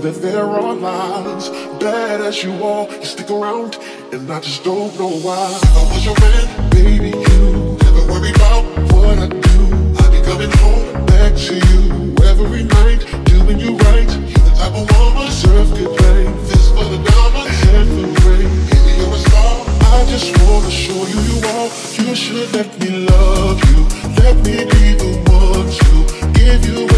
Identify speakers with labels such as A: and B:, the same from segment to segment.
A: that there
B: are lines. Bad as you are, you stick around, and I just don't know why. I was your man, baby, you never worry about what I do. I be coming home back to you every night, doing you right. You're the type of woman, serve good play. This for the diamonds, head for rain. Baby, you're a star. I just wanna show you you are. You should let me love you.
C: Let me be the one to give you.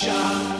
C: Shine.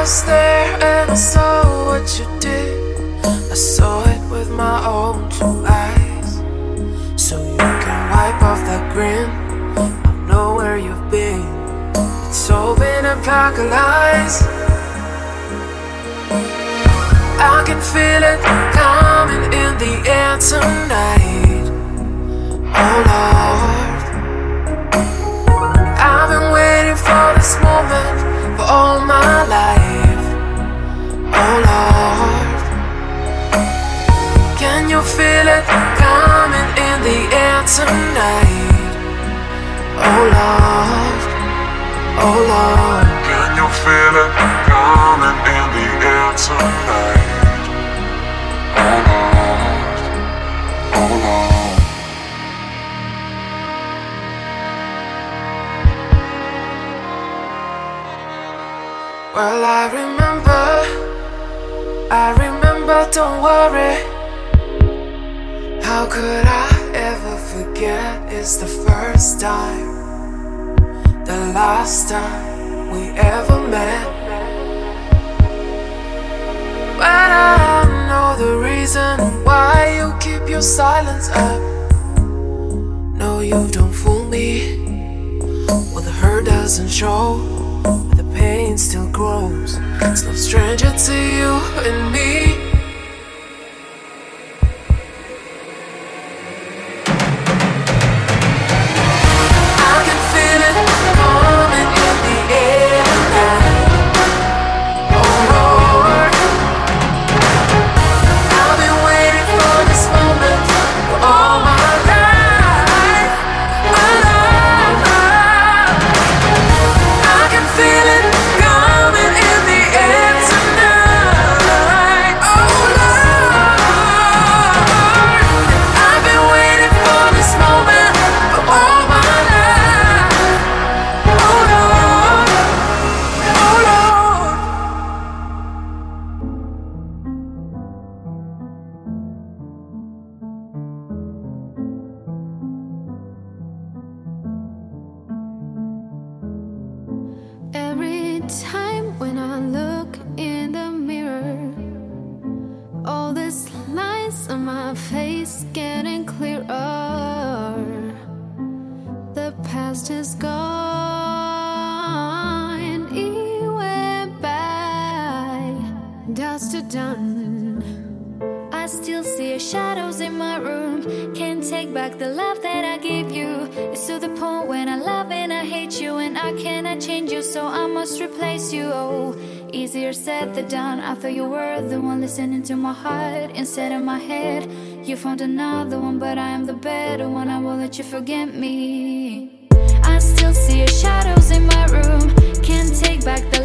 D: Was there and I saw what you did. I saw it with my own two eyes. So you can wipe off that grin. I know where you've been. It's all been a pack of lies. I can feel it coming in the air tonight. Oh Lord. I've been waiting for this moment for all my life. Tonight? Oh Lord, oh Lord.
A: Can you feel it coming in the air tonight? Oh Lord, oh Lord.
D: Well, I remember, I remember, don't worry. How could I ever forget? It's the first time, the last time we ever met. But I know the reason why you keep your silence up. No, you don't fool me. Well, the hurt doesn't show, but the pain still grows. It's no stranger to you and me. The
E: point when I love and I hate you, and I cannot change you, so I must replace you. Oh, easier said than done. I thought you were the one listening to my heart instead of my head. You found another one, but I am the better one. I won't let you forget me. I still see your shadows in my room. Can't take back the